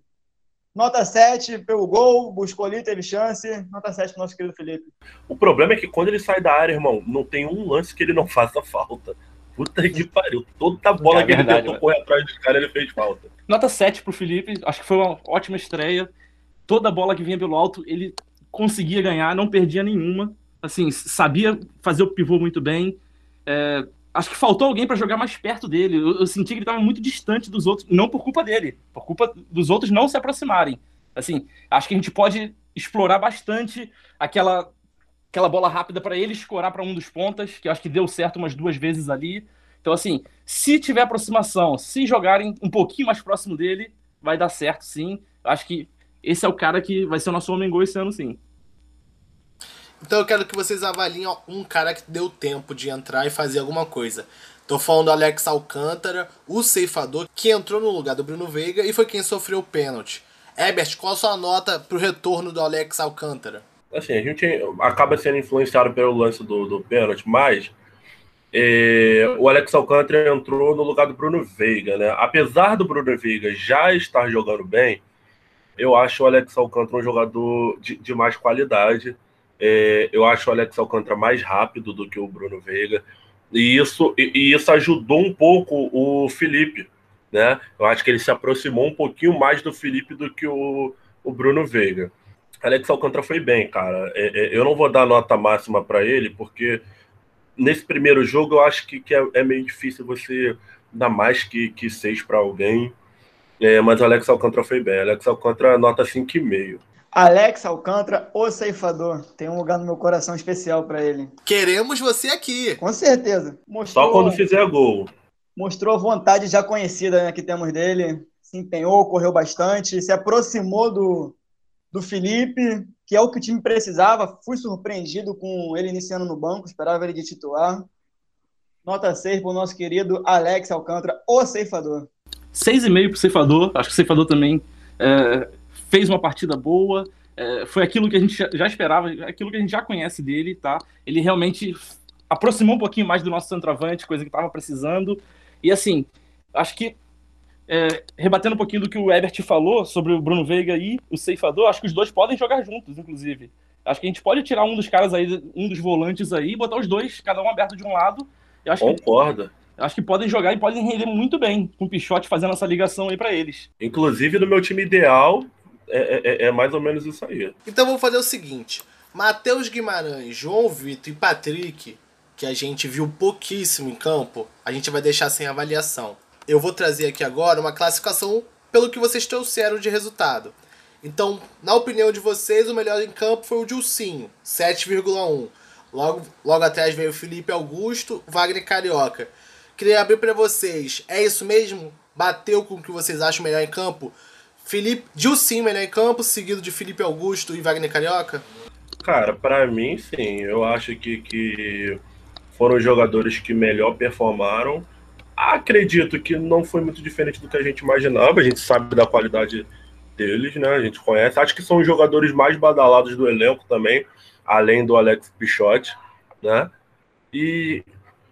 Nota 7 pelo gol, buscou ali, teve chance. Nota 7 pro nosso querido Felipe. O problema é que quando ele sai da área, irmão, não tem um lance que ele não faça falta. Puta que pariu. Toda bola é que verdade, ele tentou correr atrás dos caras, ele fez falta. Nota 7 pro Felipe. Acho que foi uma ótima estreia. Toda bola que vinha pelo alto, ele conseguia ganhar, não perdia nenhuma. Assim, sabia fazer o pivô muito bem. É, acho que faltou alguém para jogar mais perto dele. Eu, eu senti que ele estava muito distante dos outros, não por culpa dele, por culpa dos outros não se aproximarem. Assim, acho que a gente pode explorar bastante aquela aquela bola rápida para ele escorar para um dos pontas, que eu acho que deu certo umas duas vezes ali. Então, assim, se tiver aproximação, se jogarem um pouquinho mais próximo dele, vai dar certo, sim. Acho que esse é o cara que vai ser o nosso homem gol esse ano, sim. Então eu quero que vocês avaliem um cara que deu tempo de entrar e fazer alguma coisa. Tô falando do Alex Alcântara, o ceifador, que entrou no lugar do Bruno Veiga e foi quem sofreu o pênalti. Herbert, qual a sua nota pro retorno do Alex Alcântara? Assim, a gente acaba sendo influenciado pelo lance do, do pênalti, mas é, o Alex Alcântara entrou no lugar do Bruno Veiga, né? Apesar do Bruno Veiga já estar jogando bem, eu acho o Alex Alcântara um jogador de, de mais qualidade. É, eu acho o Alex Alcântara mais rápido do que o Bruno Veiga. E isso, e, e isso ajudou um pouco o Felipe. Né? Eu acho que ele se aproximou um pouquinho mais do Felipe do que o, o Bruno Veiga. Alex Alcântara foi bem, cara. É, é, eu não vou dar nota máxima para ele, porque nesse primeiro jogo eu acho que, que é, é, meio difícil você dar mais que, que seis para alguém. É, mas o Alex Alcântara foi bem. Alex Alcântara nota 5,5. Alex Alcântara, o ceifador. Tem um lugar no meu coração especial para ele. Queremos você aqui. Com certeza. Mostrou, Só quando fizer gol. Mostrou a vontade já conhecida né, que temos dele. Se empenhou, correu bastante, se aproximou do, do Felipe, que é o que o time precisava. Fui surpreendido com ele iniciando no banco, esperava ele de titular. Nota 6 para o nosso querido Alex Alcântara, o ceifador. 6,5 para o ceifador. Acho que o ceifador também é, fez uma partida boa, é, foi aquilo que a gente já esperava, aquilo que a gente já conhece dele, tá? Ele realmente aproximou um pouquinho mais do nosso centroavante, coisa que estava precisando. E assim, acho que é, rebatendo um pouquinho do que o Ebert falou sobre o Bruno Veiga e o Ceifador, acho que os dois podem jogar juntos, inclusive. Acho que a gente pode tirar um dos caras aí, um dos volantes aí, e botar os dois, cada um aberto de um lado. Eu acho Concordo. Que, acho que podem jogar e podem render muito bem, com o Pichote fazendo essa ligação aí para eles. Inclusive, no meu time ideal, é, é, é, mais ou menos isso aí. Então vamos fazer o seguinte: Matheus Guimarães, João Vitor e Patrick, que a gente viu pouquíssimo em campo, a gente vai deixar sem avaliação. Eu vou trazer aqui agora uma classificação pelo que vocês trouxeram de resultado. Então, na opinião de vocês, o melhor em campo foi o Dilcinho, 7,1. Logo, logo atrás veio o Felipe Augusto, Wagner Carioca. Queria abrir para vocês, é isso mesmo? Bateu com o que vocês acham melhor em campo? Felipe, Dilcinho melhor em campo, seguido de Felipe Augusto e Wagner Carioca? Cara, para mim, sim. Eu acho que, que foram os jogadores que melhor performaram. Acredito que não foi muito diferente do que a gente imaginava. A gente sabe da qualidade deles, né? A gente conhece. Acho que são os jogadores mais badalados do elenco também, além do Alex Pichotti, né? E,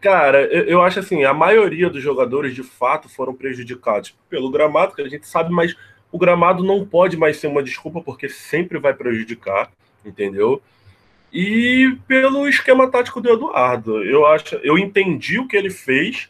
cara, eu, eu acho assim, a maioria dos jogadores de fato foram prejudicados pelo gramado, que a gente sabe, mas o gramado não pode mais ser uma desculpa, porque sempre vai prejudicar, entendeu? E pelo esquema tático do Eduardo, eu acho, eu entendi o que ele fez,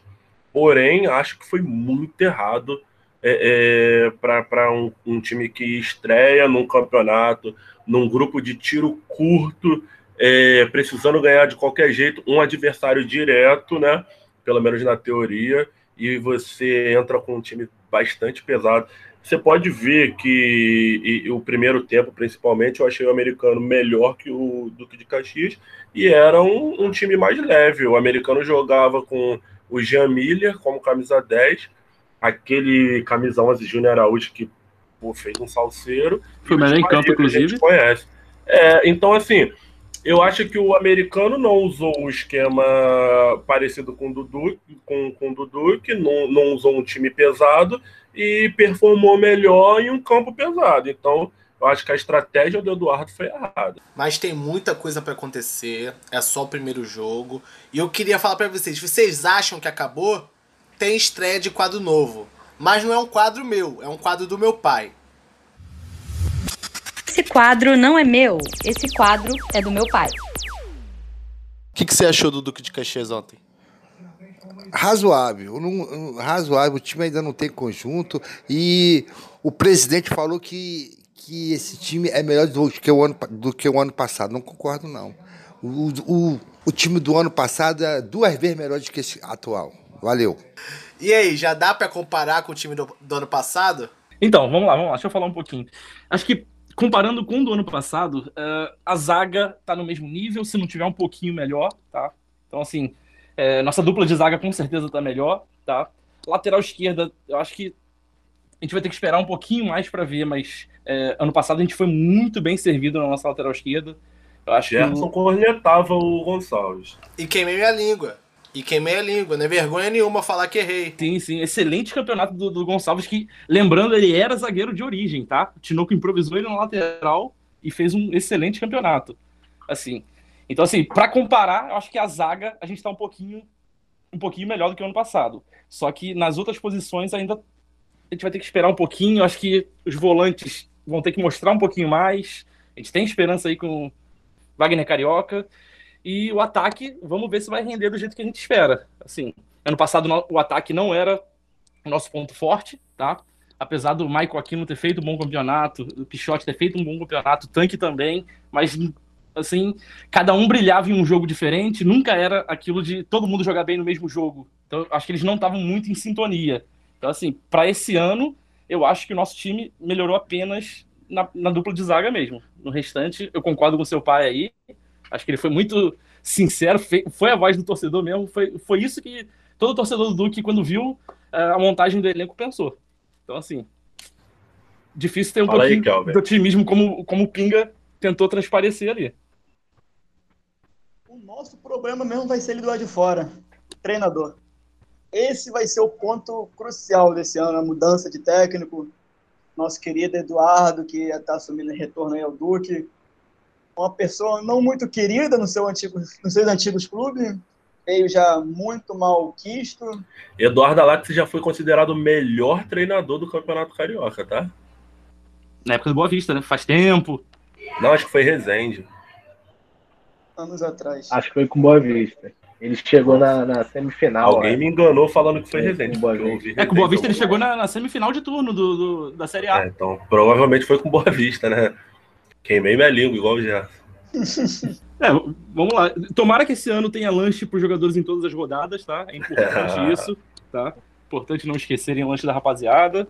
porém acho que foi muito errado é, é, para um, um, time que estreia num campeonato, num grupo de tiro curto, é, precisando ganhar de qualquer jeito, um adversário direto, né? Pelo menos na teoria, e você entra com um time bastante pesado. Você pode ver que e, e o primeiro tempo, principalmente, eu achei o americano melhor que o Duque de Caxias e era um, um time mais leve. O americano jogava com o Jean Miller como camisa 10, aquele camisão de Júnior Araújo que pô, fez um salseiro. Foi melhor em campo, inclusive. A gente conhece. É, então, assim, eu acho que o americano não usou um esquema parecido com o Dudu, com, com o Dudu que não, não usou um time pesado e performou melhor em um campo pesado. Então, eu acho que a estratégia do Eduardo foi errada. Mas tem muita coisa para acontecer, é só o primeiro jogo. E eu queria falar para vocês, vocês acham que acabou? Tem estreia de quadro novo. Mas não é um quadro meu, é um quadro do meu pai. Esse quadro não é meu, esse quadro é do meu pai. O que, que você achou do Duque de Caxias ontem? Razoável, não, razoável. O time ainda não tem conjunto e o presidente falou que, que esse time é melhor do que o ano, do que o ano passado. Não concordo, não. O, o, o time do ano passado é duas vezes melhor do que esse atual. Valeu. E aí, já dá para comparar com o time do, do ano passado? Então, vamos lá, vamos lá, deixa eu falar um pouquinho. Acho que comparando com o do ano passado, uh, a zaga tá no mesmo nível, se não tiver um pouquinho melhor, tá? Então, assim, é, nossa dupla de zaga com certeza tá melhor, tá? Lateral esquerda, eu acho que a gente vai ter que esperar um pouquinho mais para ver, mas é, ano passado a gente foi muito bem servido na nossa lateral esquerda. Eu acho Gerson que... cornetava o Gonçalves. E queimei minha língua. E queimei a língua, não é vergonha nenhuma falar que errei. Sim, sim. Excelente campeonato do, do Gonçalves, que, lembrando, ele era zagueiro de origem, tá? O Tinoco improvisou ele na lateral e fez um excelente campeonato. Assim. Então, assim, para comparar, eu acho que a zaga a gente tá um pouquinho, um pouquinho melhor do que o ano passado. Só que nas outras posições ainda a gente vai ter que esperar um pouquinho. Eu acho que os volantes vão ter que mostrar um pouquinho mais. A gente tem esperança aí com Wagner Carioca. E o ataque, vamos ver se vai render do jeito que a gente espera. Assim, ano passado o ataque não era o nosso ponto forte, tá? Apesar do Michael Aquino ter feito um bom campeonato, o Pichote ter feito um bom campeonato, o Tanque também, mas assim, cada um brilhava em um jogo diferente, nunca era aquilo de todo mundo jogar bem no mesmo jogo. Então, acho que eles não estavam muito em sintonia. Então, assim, para esse ano, eu acho que o nosso time melhorou apenas na, na, dupla de zaga mesmo. No restante, eu concordo com seu pai aí. Acho que ele foi muito sincero, foi a voz do torcedor mesmo. Foi, foi isso que todo torcedor do Duque, quando viu eh, a montagem do elenco, pensou. Então, assim, difícil ter um Fala pouquinho aí, de otimismo como, como o Pinga tentou transparecer ali. O nosso problema mesmo vai ser ele do lado de fora, treinador. Esse vai ser o ponto crucial desse ano, a mudança de técnico. Nosso querido Eduardo, que está assumindo retorno aí ao Duque, uma pessoa não muito querida no seu antigo, nos seus antigos clubes, veio já muito mal quisto. Eduardo Alax já foi considerado o melhor treinador do Campeonato Carioca, tá? Na época do Boa Vista, né? Faz tempo. Não, acho que foi Rezende. Anos atrás. Acho que foi com Boa Vista. Ele chegou na, na semifinal. Alguém me enganou falando que foi É, com eu Vista. ouvi É o Boa Vista ele chegou na, na semifinal de turno do, do- da Série A. É, então, provavelmente foi com Boa Vista, né? Queimei minha língua, igual já. É, vamos lá. Tomara que esse ano tenha lanche para os jogadores em todas as rodadas, tá? É importante isso, tá? Importante não esquecerem o lanche da rapaziada.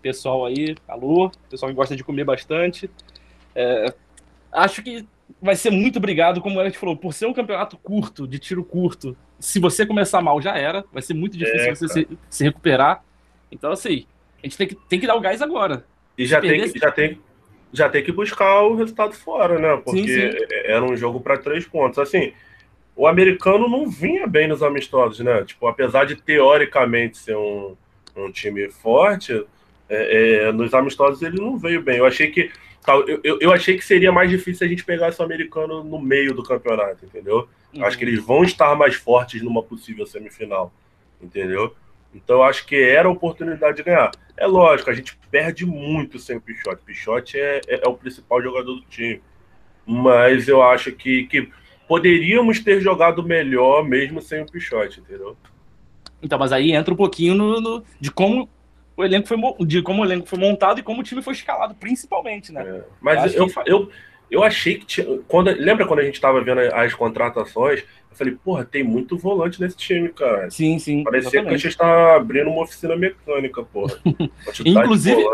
Pessoal aí, alô, pessoal que gosta de comer bastante. É, acho que vai ser muito obrigado, como o Alex falou, por ser um campeonato curto, de tiro curto. Se você começar mal, já era. Vai ser muito difícil É, você se, se recuperar. Então, assim, a gente tem que, tem que dar o gás agora. E já tem, que- já, tem, já tem que buscar o resultado fora, né? Porque Sim, sim. era um jogo para três pontos. Assim, o americano não vinha bem nos amistosos, né? Tipo, apesar de teoricamente ser um, um time forte, é, é, nos amistosos ele não veio bem. Eu achei que eu, eu, eu achei que seria mais difícil a gente pegar esse americano no meio do campeonato, entendeu? Uhum. Acho que eles vão estar mais fortes numa possível semifinal, entendeu? Então eu acho que era a oportunidade de ganhar. É lógico, a gente perde muito sem o Pichote. Pichote é, é, é o principal jogador do time. Mas eu acho que, que poderíamos ter jogado melhor mesmo sem o Pichote, entendeu? Então, mas aí entra um pouquinho no, no- de como o elenco foi de como o elenco foi montado e como o time foi escalado, principalmente, né? Mas Acho eu, que- fa- eu, eu achei que tinha. Quando, lembra quando a gente tava vendo as contratações? Eu falei, porra, tem muito volante nesse time, cara. Sim, sim. Parecia que a exatamente. gente tá abrindo uma oficina mecânica, porra. Inclusive-.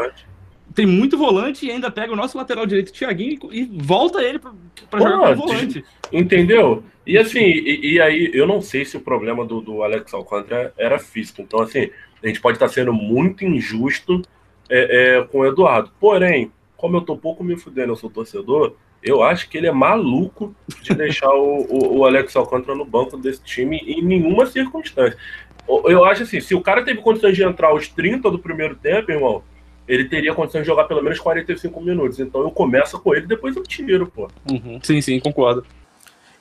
Tem muito volante e ainda pega o nosso lateral direito, Thiaguinho, e volta ele pra, pra jogar como volante. Entendeu? E assim, e, e aí, eu não sei se o problema do, do Alex Alcântara era físico. Então, assim, a gente pode estar sendo muito injusto é, é, com o Eduardo. Porém, como eu tô pouco me fudendo, eu sou torcedor, eu acho que ele é maluco de deixar o, o, o Alex Alcântara no banco desse time em nenhuma circunstância. Eu- Eu acho assim, se o cara teve condições de entrar aos 30 do primeiro tempo, irmão, ele teria condições de jogar pelo menos 45 minutos. Então eu começo com ele, depois eu tiro, pô. Uhum. Sim, sim, concordo.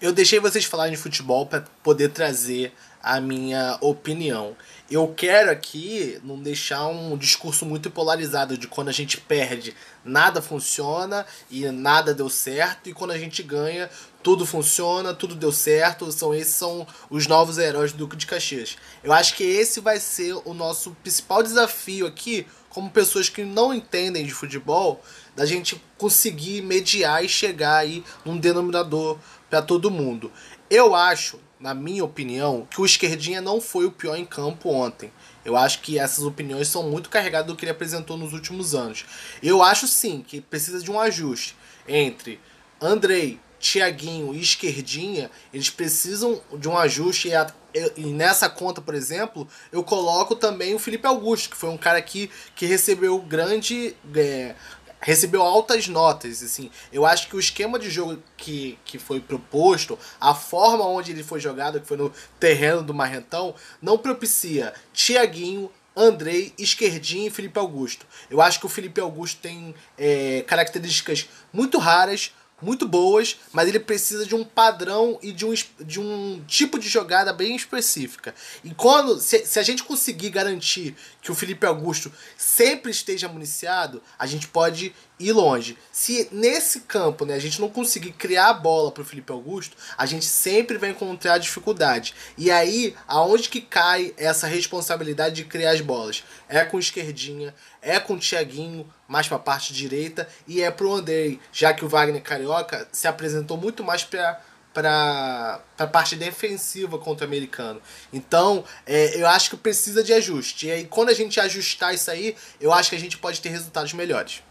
Eu deixei vocês falarem de futebol para poder trazer a minha opinião. Eu quero aqui não deixar um discurso muito polarizado de quando a gente perde, nada funciona e nada deu certo, e quando a gente ganha, tudo funciona, tudo deu certo. São esses são os novos heróis do Duque de Caxias. Eu acho que esse vai ser o nosso principal desafio aqui, como pessoas que não entendem de futebol, da gente conseguir mediar e chegar aí num denominador para todo mundo. Eu acho, na minha opinião, que o esquerdinha não foi o pior em campo ontem. Eu acho que essas opiniões são muito carregadas do que ele apresentou nos últimos anos. Eu acho sim que precisa de um ajuste entre Andrei, Tiaguinho e Esquerdinha. Eles precisam de um ajuste. E, a- e nessa conta, por exemplo, eu coloco também o Felipe Augusto, que foi um cara que, que recebeu grande. é, recebeu altas notas, assim. Eu acho que o esquema de jogo que, que foi proposto, a forma onde ele foi jogado, que foi no terreno do Marrentão, não propicia Tiaguinho, Andrei, Esquerdinho e Felipe Augusto. Eu acho que o Felipe Augusto tem é, características muito raras, muito boas, mas ele precisa de um padrão e de um, de um tipo de jogada bem específica. E quando, se, se a gente conseguir garantir que o Felipe Augusto sempre esteja municiado, a gente pode ir longe. Se nesse campo né, a gente não conseguir criar a bola para o Felipe Augusto, a gente sempre vai encontrar dificuldade. E aí, aonde que cai essa responsabilidade de criar as bolas? É com o esquerdinha, é com o Thiaguinho, mais para a parte direita, e é pro Andrei, já que o Wagner Carioca se apresentou muito mais para para a parte defensiva contra o americano. Então, é, eu acho que precisa de ajuste. E aí, quando a gente ajustar isso aí, eu acho que a gente pode ter resultados melhores.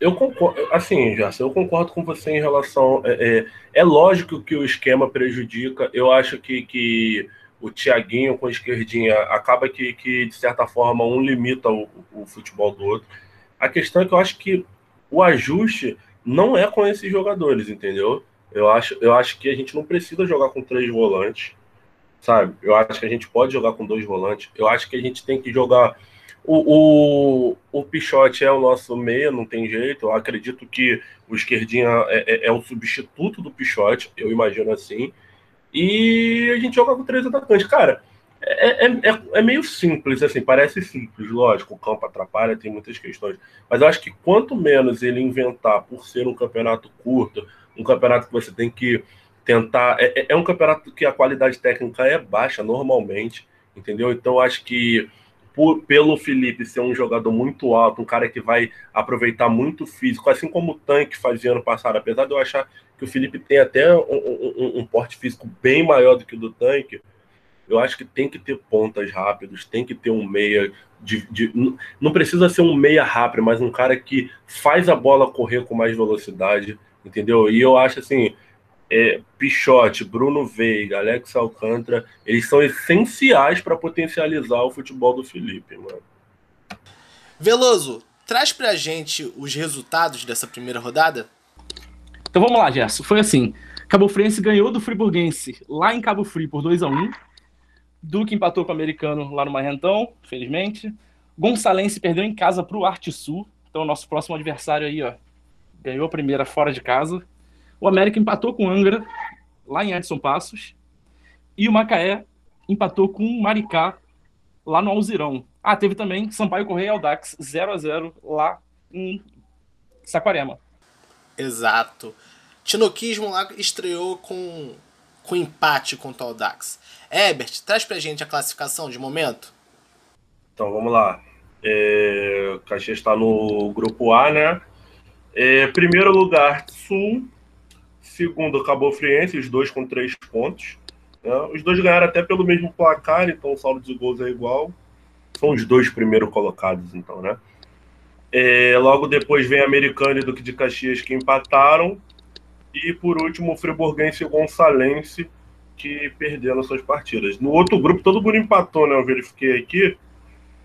Eu concordo, assim, Gerson, eu concordo com você em relação. É, é, é lógico que o esquema prejudica. Eu acho que, que o Thiaguinho com a esquerdinha acaba que, que, de certa forma, um limita o, o futebol do outro. A questão é que eu acho que o ajuste não é com esses jogadores, entendeu? Eu acho, eu acho que a gente não precisa jogar com três volantes, sabe? Eu acho que a gente pode jogar com dois volantes. Eu acho que a gente tem que jogar. O, o, o Pichote é o nosso meia, não tem jeito. Eu acredito que o esquerdinha é, é, é o substituto do Pichote, eu imagino assim. E a gente joga com três atacantes. Cara, é, é, é, é, meio simples, assim, parece simples, lógico, o campo atrapalha, tem muitas questões. Mas eu acho que quanto menos ele inventar por ser um campeonato curto, um campeonato que você tem que tentar. É, é, é um campeonato que a qualidade técnica é baixa normalmente, entendeu? Então acho que por, pelo Felipe ser um jogador muito alto, um cara que vai aproveitar muito físico, assim como o Tanque fazia ano passado, apesar de eu achar que o Felipe tem até um, um, um porte físico bem maior do que o do Tanque eu acho que tem que ter pontas rápidos, tem que ter um meia de, de, não precisa ser um meia rápido, mas um cara que faz a bola correr com mais velocidade, entendeu? E eu acho assim, é, Pichote, Bruno Veiga, Alex Alcântara, eles são essenciais para potencializar o futebol do Felipe, mano. Veloso, traz pra gente os resultados dessa primeira rodada. Então vamos lá, Gerson. Foi assim: Cabo Friense ganhou do Friburguense lá em Cabo Frio por 2 a 1 Duque empatou com o americano lá no Marrentão, felizmente. Gonçalense perdeu em casa para o Arte Sul. Então, o nosso próximo adversário aí, ó, ganhou a primeira fora de casa. O América empatou com o Angra, lá em Edson Passos. E o Macaé empatou com o Maricá, lá no Alzirão. Ah, teve também Sampaio Correia e Aldax 0 a 0 lá em Saquarema. Exato. Tinoquismo lá estreou com, com empate contra o Aldax. Ebert, traz pra gente a classificação de momento. Então vamos lá. É, o Caxias está no grupo A, né? É, primeiro lugar, Sul. Segundo, Cabo Friense, os dois com três pontos. Né? Os dois ganharam até pelo mesmo placar, então o saldo de gols é igual. São os dois primeiros colocados, então, né? É, logo depois vem Americano e Duque de Caxias que empataram. E por último, Friburguense e Gonçalense que perderam suas partidas. No outro grupo, todo mundo empatou, né? Eu verifiquei aqui.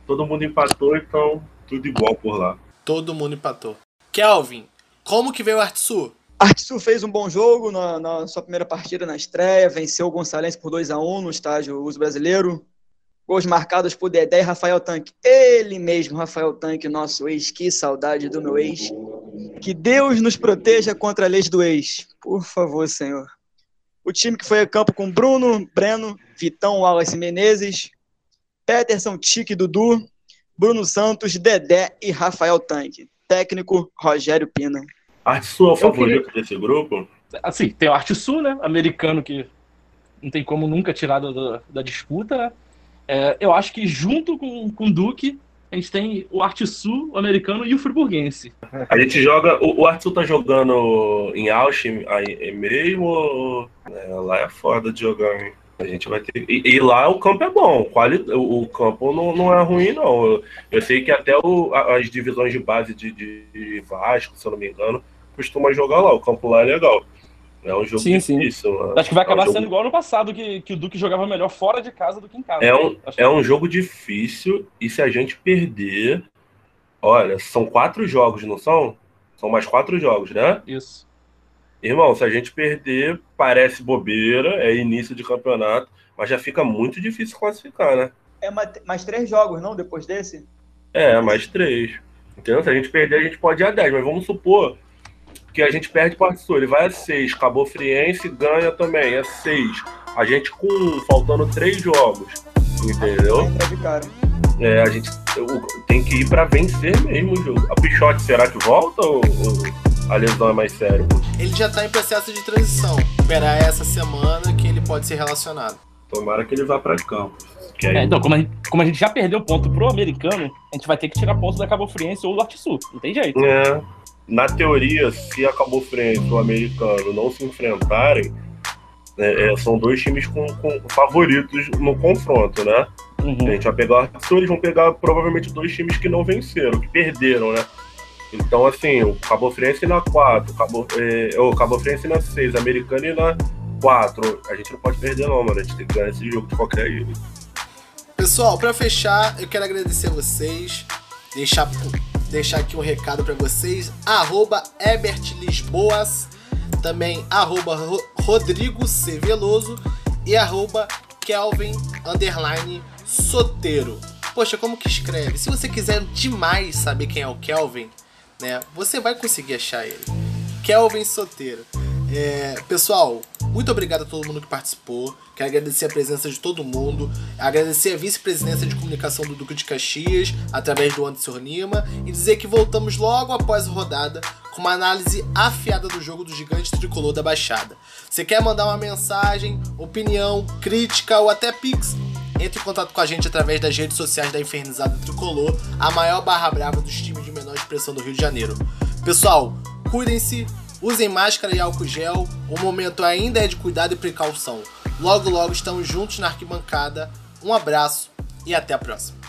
Todo mundo empatou, então tudo igual por lá. Todo mundo empatou. Kelvin, como que veio o Artsu? Artsu fez um bom jogo na, na, sua primeira partida na estreia, venceu o Gonçalves por 2 a 1 no estágio uso brasileiro. Gols marcados por Dedé e Rafael Tanque. Ele mesmo, Rafael Tanque, nosso ex. Que saudade do meu ex. Que Deus nos proteja contra a lei do ex. Por favor, Senhor. O time que foi a campo com Bruno, Breno, Vitão, Wallace Menezes, Peterson, Tique, Dudu, Bruno Santos, Dedé e Rafael Tanque. Técnico Rogério Pina. Arte Sul é o favorito queria... desse grupo? Assim, tem o Arte Sul, né? Americano que não tem como nunca tirar da, da disputa, né? É, eu acho que junto com, com o Duque, a gente tem o Arte Sul, o americano e o friburguense. A gente joga. O, o Arte Sul tá jogando em Auschwitz aí mesmo é, lá é foda de jogar, hein? A gente vai ter. E, e, lá o campo é bom, quali... o, campo não, não é ruim, não. Eu, eu sei que até o, as divisões de base de, de Vasco, se eu não me engano, costuma jogar lá. O campo lá é legal. É um jogo sim, difícil. Sim. Mano. Acho que vai acabar é um sendo jogo... igual no passado, que, que o Duque jogava melhor fora de casa do que em casa. É um, é um jogo difícil, e se a gente perder. Olha, são quatro jogos, não são? São mais quatro jogos, né? Isso. Irmão, se a gente perder, parece bobeira, é início de campeonato, mas já fica muito difícil classificar, né? É mais três jogos, não? Depois desse? É, mais três. Entendeu? Se a gente perder, a gente pode ir a 10, mas vamos supor que a gente perde para o ele vai a 6. Cabo Friense ganha também, é 6. A gente com faltando três jogos, entendeu? É, a gente tem que ir para vencer mesmo o jogo. A Pichote, será que volta ou, ou a lesão é mais séria? Ele já está em processo de transição. Esperar essa semana que ele pode ser relacionado. Tomara que ele vá para campo. Aí... É, então, como a, gente, como a, gente, já perdeu ponto pro americano, a gente vai ter que tirar ponto da Cabo Friense ou do Norte Sul. Não tem jeito. É na teoria, se a Cabo e o americano não se enfrentarem, né, é, são dois times com, com, favoritos no confronto, né? Uhum. A gente vai pegar o eles vão pegar provavelmente dois times que não venceram, que perderam, né? Então, assim, o Cabo Friense na 4, Cabo, é, o Cabo na 6, americano na 4. A gente não pode perder, não, mano. A gente tem que ganhar esse jogo de qualquer jeito. Pessoal, para fechar, eu quero agradecer a vocês, deixar deixar aqui um recado para vocês. Arroba Ebert Lisboas, também arroba Rodrigo C. Veloso e arroba Kelvin Underline Soteiro. Poxa, como que escreve? Se você quiser demais saber quem é o Kelvin, né, você vai conseguir achar ele. Kelvin Soteiro. É, pessoal, Muito obrigado a todo mundo que participou. Quero agradecer a presença de todo mundo. Agradecer a vice-presidência de comunicação do Duque de Caxias, através do Anderson Lima. E dizer que voltamos logo após a rodada com uma análise afiada do jogo do gigante tricolor da Baixada. Você quer mandar uma mensagem, opinião, crítica ou até pix? Entre em contato com a gente através das redes sociais da Infernizada Tricolor, a maior barra brava dos times de menor expressão do Rio de Janeiro. Pessoal, cuidem-se, usem máscara e álcool gel. O momento ainda é de cuidado e precaução. Logo, logo estamos juntos na arquibancada. Um abraço e até a próxima.